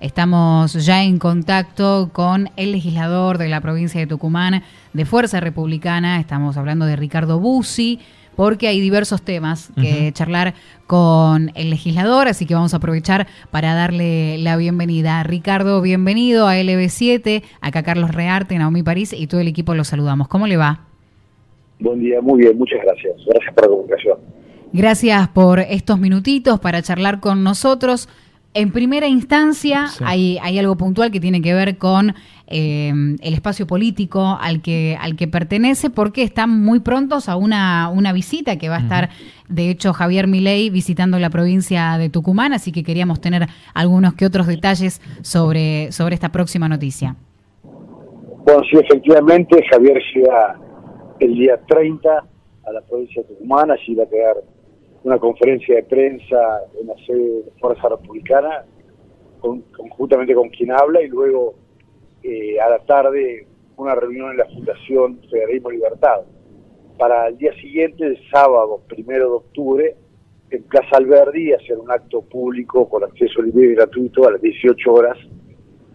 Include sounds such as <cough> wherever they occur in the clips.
Estamos ya en contacto con el legislador de la provincia de Tucumán de Fuerza Republicana. Estamos hablando de Ricardo Bussi porque hay diversos temas que charlar con el legislador, así que vamos a aprovechar para darle la bienvenida. Ricardo, bienvenido a LB7, acá Carlos Rearte, Naomi París y todo el equipo los saludamos. ¿Cómo le va? Buen día, muy bien, muchas gracias. Gracias por la comunicación. Gracias por estos minutitos para charlar con nosotros. En primera instancia, hay, hay, algo puntual que tiene que ver con eh, el espacio político al que, al que pertenece, porque están muy prontos a una, una visita que va a estar, de hecho, Javier Milei visitando la provincia de Tucumán, así que queríamos tener algunos que otros detalles sobre, sobre esta próxima noticia. Bueno, sí, efectivamente, Javier llega el día 30 a la provincia de Tucumán, allí va a quedar una conferencia de prensa en la sede de Fuerza Republicana, conjuntamente con quien habla, y luego eh, a la tarde una reunión en la Fundación Federalismo Libertad. Para el día siguiente, el sábado, primero de octubre, en Plaza Alberdi, hacer un acto público con acceso libre y gratuito a las 18 horas.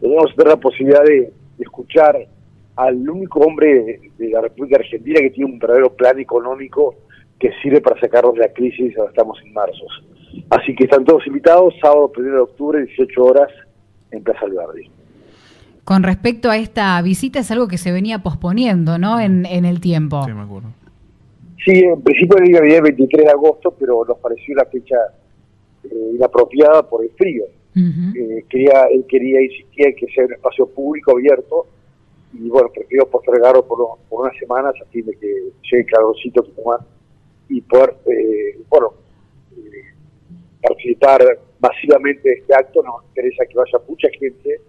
Tenemos tener la posibilidad de, escuchar al único hombre de la República Argentina que tiene un verdadero plan económico que sirve para sacarnos de la crisis, ahora estamos en marzo. Así que están todos invitados, sábado 1 de octubre, 18 horas, en Plaza Alberdi. Con respecto a esta visita, es algo que se venía posponiendo, ¿no? En, en el tiempo. Sí, me acuerdo. Sí, en principio el día 23 de agosto, pero nos pareció una fecha eh, inapropiada por el frío. Eh, quería, él quería insistir en que sea un espacio público abierto y bueno, prefirió postergarlo por, por unas semanas a fin de que llegue calorcito Tucumán y poder, eh, bueno, eh, participar masivamente de este acto. Nos interesa que vaya mucha gente,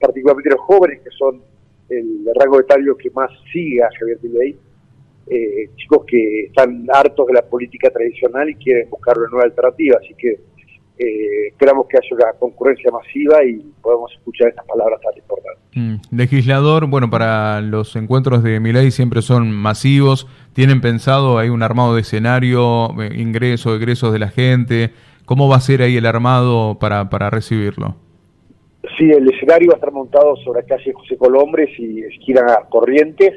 particularmente los jóvenes, que son el rango etario que más sigue a Javier Milei, eh, chicos que están hartos de la política tradicional y quieren buscar una nueva alternativa. Así que eh, esperamos que haya una concurrencia masiva y podamos escuchar estas palabras. Mm. Legislador, bueno, para los encuentros de Milay siempre son masivos. ¿Tienen pensado hay un armado de escenario, eh, ingreso, egresos de la gente? ¿Cómo va a ser ahí el armado para, para recibirlo? Sí, el escenario va a estar montado sobre la calle José Colombres y esquina Corrientes.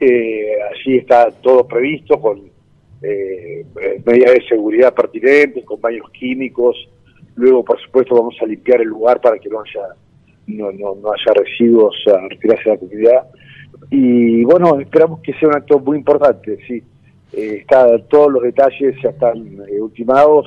Eh, allí está todo previsto con eh, medidas de seguridad pertinentes, con baños químicos. Luego, por supuesto, vamos a limpiar el lugar para que no haya no, no, haya residuos a retirarse de la comunidad. Y bueno, esperamos que sea un acto muy importante, sí. Eh, está, todos los detalles ya están eh, ultimados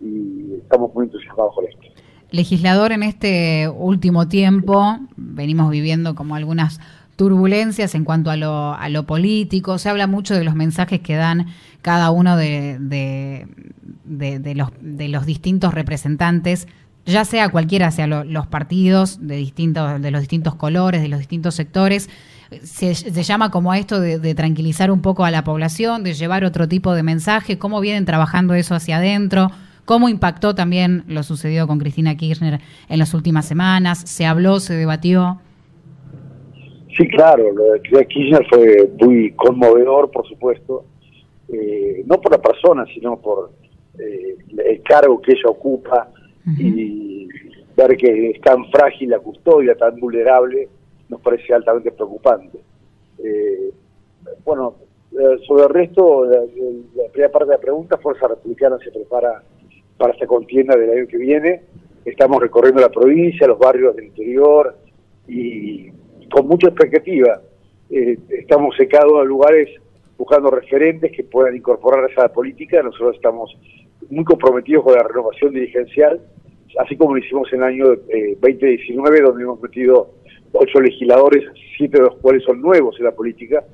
y estamos muy entusiasmados con esto. Legislador, en este último tiempo venimos viviendo como algunas turbulencias en cuanto a lo, a lo político. Se habla mucho de los mensajes que dan cada uno de, de, los, de los distintos representantes, ya sea cualquiera, sea los partidos de, distintos, de los distintos colores, de los distintos sectores. Se, llama como esto de, tranquilizar un poco a la población, de llevar otro tipo de mensaje, cómo vienen trabajando eso hacia adentro, cómo impactó también lo sucedido con Cristina Kirchner en las últimas semanas, se habló, se debatió. Sí, claro, lo de Kirchner fue muy conmovedor, por supuesto, eh, no por la persona, sino por eh, el cargo que ella ocupa y ver que es tan frágil la custodia, tan vulnerable, nos parece altamente preocupante. Eh, bueno, sobre el resto, la, primera parte de la pregunta, Fuerza Republicana se prepara para esta contienda del año que viene. Estamos recorriendo la provincia, los barrios del interior y con mucha expectativa. estamos secados a lugares buscando referentes que puedan incorporarse a la política. Nosotros estamos muy comprometidos con la renovación dirigencial, así como lo hicimos en el año 2019, eh, donde hemos metido ocho legisladores, siete de los cuales son nuevos en la política,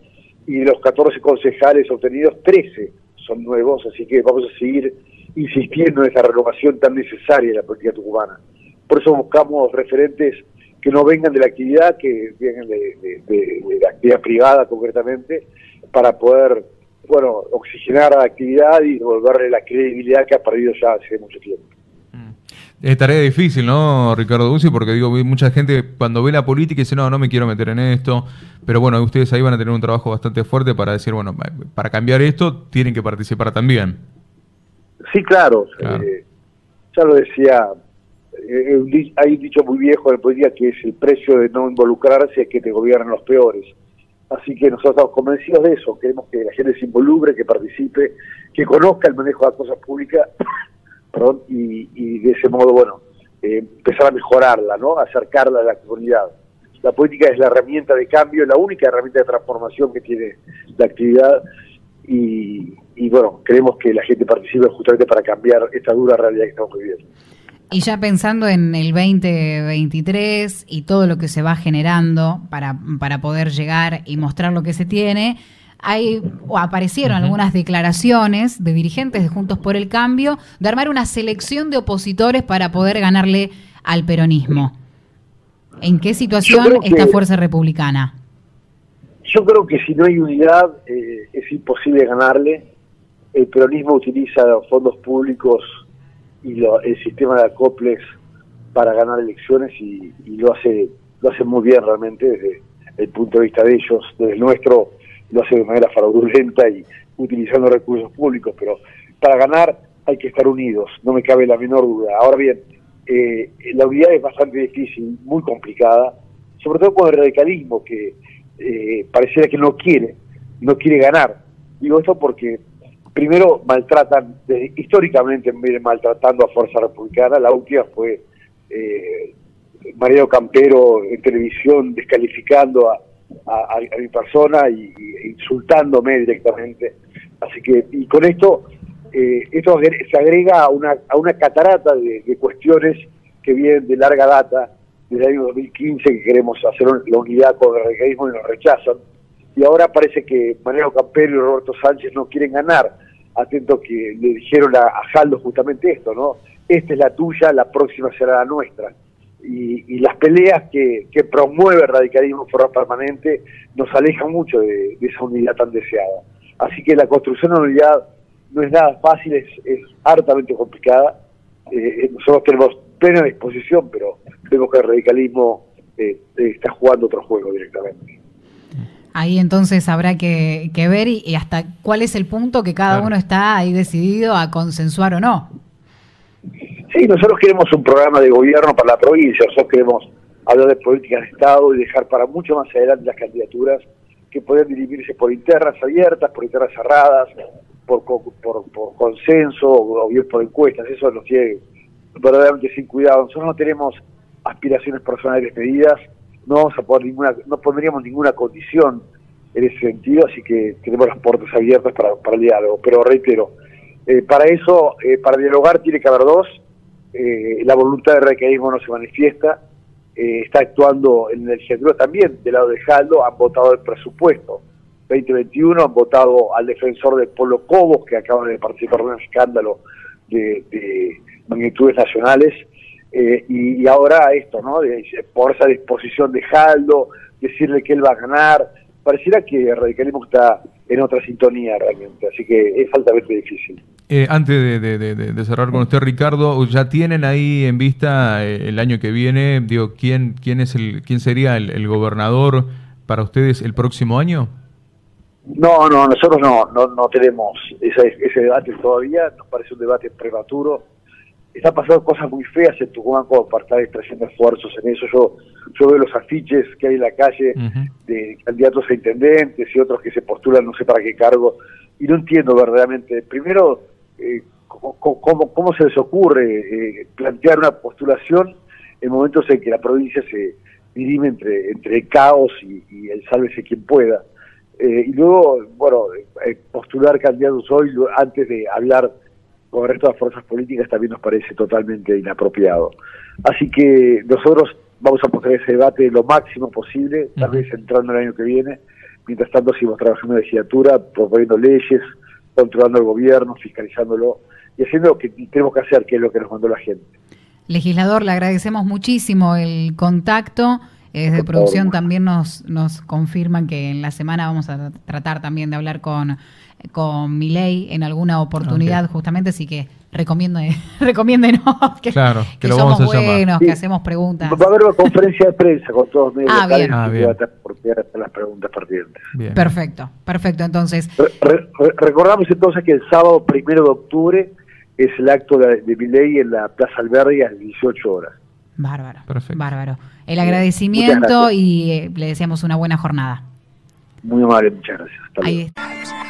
y de los 14 concejales obtenidos, 13 son nuevos, así que vamos a seguir insistiendo en esa renovación tan necesaria en la política tucumana. Por eso buscamos referentes que no vengan de la actividad, que vengan de la actividad privada concretamente, para poder, bueno, oxigenar la actividad y devolverle la credibilidad que ha perdido ya hace mucho tiempo. Mm. Es tarea difícil, ¿no, Ricardo Bussi? Porque digo, mucha gente cuando ve la política dice, no, no me quiero meter en esto. Pero bueno, ustedes ahí van a tener un trabajo bastante fuerte para decir, bueno, para cambiar esto tienen que participar también. Sí, claro. Eh, ya lo decía eh, hay un dicho muy viejo de política que es el precio de no involucrarse es que te gobiernan los peores. Así que nosotros estamos convencidos de eso, queremos que la gente se involucre, que participe, que conozca el manejo de las cosas públicas, <laughs> y, de ese modo, bueno, eh, empezar a mejorarla, ¿no? acercarla a la comunidad. La política es la herramienta de cambio, la única herramienta de transformación que tiene la actividad y, y bueno, queremos que la gente participe justamente para cambiar esta dura realidad que estamos viviendo. Y ya pensando en el 2023 y todo lo que se va generando para, para poder llegar y mostrar lo que se tiene, hay o aparecieron algunas declaraciones de dirigentes de Juntos por el Cambio de armar una selección de opositores para poder ganarle al peronismo. ¿En qué situación está Fuerza Republicana? Yo creo que si no hay unidad eh, es imposible ganarle. El peronismo utiliza los fondos públicos y el sistema de acoples para ganar elecciones y, lo hace lo hace muy bien realmente desde el punto de vista de ellos, desde el nuestro lo hace de manera fraudulenta y utilizando recursos públicos, pero para ganar hay que estar unidos, no me cabe la menor duda. Ahora bien, eh, la unidad es bastante difícil, muy complicada, sobre todo con el radicalismo que eh, pareciera que no quiere, no quiere ganar. Digo esto porque primero maltratan, históricamente vienen maltratando a Fuerza Republicana, la última fue eh, Mariano Campero en televisión descalificando a, mi persona y, insultándome directamente. Así que, y con esto, eh, esto se agrega a una, a una catarata de, cuestiones que vienen de larga data, desde el año 2015, que queremos hacer la unidad con el radicalismo y nos rechazan. Y ahora parece que Mariano Campero y Roberto Sánchez no quieren ganar atento que le dijeron a, Jaldo justamente esto, ¿no? Esta es la tuya, la próxima será la nuestra. Y, las peleas que, promueve el radicalismo en forma permanente nos alejan mucho de, esa unidad tan deseada. Así que la construcción de unidad no es nada fácil, es, hartamente complicada. Eh, eh, nosotros tenemos plena disposición, pero vemos que el radicalismo eh, está jugando otro juego directamente. Ahí entonces habrá que, ver y, hasta cuál es el punto que cada uno está ahí decidido a consensuar o no. Sí, nosotros queremos un programa de gobierno para la provincia, nosotros queremos hablar de políticas de Estado y dejar para mucho más adelante las candidaturas que pueden dirimirse por internas abiertas, por internas cerradas, por, por, consenso o bien por encuestas, eso nos tiene verdaderamente sin cuidado. Nosotros no tenemos aspiraciones personales medidas, no vamos a poner ninguna, no pondríamos ninguna condición en ese sentido, así que tenemos las puertas abiertas para, para el diálogo. Pero reitero, eh, para eso, eh, para dialogar tiene que haber dos, eh, la voluntad de recaísmo no se manifiesta, está actuando en el legislatura también del lado de Jaldo, han votado el presupuesto 2021, han votado al defensor del Polo Cobos, que acaba de participar en un escándalo de, de magnitudes nacionales, eh, y, ahora esto, ¿no? por esa disposición de Jaldo, decirle que él va a ganar, pareciera que el radicalismo está en otra sintonía realmente, así que es altamente difícil. Eh, antes de, cerrar con usted, Ricardo, ¿ya tienen ahí en vista eh, el año que viene, digo, quién, quién, es el, quién sería el, gobernador para ustedes el próximo año? No, no, nosotros no, no, no tenemos ese, ese debate todavía, nos parece un debate prematuro está pasando cosas muy feas en Tucumán como para estar extrayendo esfuerzos en eso. Yo, yo veo los afiches que hay en la calle de candidatos a intendentes y otros que se postulan no sé para qué cargo, y no entiendo verdaderamente, primero, eh, cómo, cómo, se les ocurre eh, plantear una postulación en momentos en que la provincia se dirime entre, entre el caos y, el sálvese quien pueda. Eh, y luego, bueno, postular candidatos hoy antes de hablar con el resto de las fuerzas políticas también nos parece totalmente inapropiado. Así que nosotros vamos a poner ese debate lo máximo posible, tal vez entrando el año que viene. Mientras tanto, seguimos trabajando en la legislatura, proponiendo leyes, controlando el gobierno, fiscalizándolo y haciendo lo que tenemos que hacer, que es lo que nos mandó la gente. Legislador, le agradecemos muchísimo el contacto. Desde producción también nos, nos confirman que en la semana vamos a tratar también de hablar con con mi ley en alguna oportunidad justamente, así que recomiendo, <laughs> recomiéndenos que, claro, que, somos buenos, que hacemos preguntas. Va a haber una conferencia de prensa con todos medios ah, bien. Ah, bien. las preguntas pertinentes. Perfecto, perfecto. Entonces, recordamos entonces que el sábado primero de octubre es el acto de, de ley en la Plaza Albergue a las 18 horas. Bárbaro, bárbaro. El agradecimiento y eh, le deseamos una buena jornada. Muy amable, muchas gracias. Hasta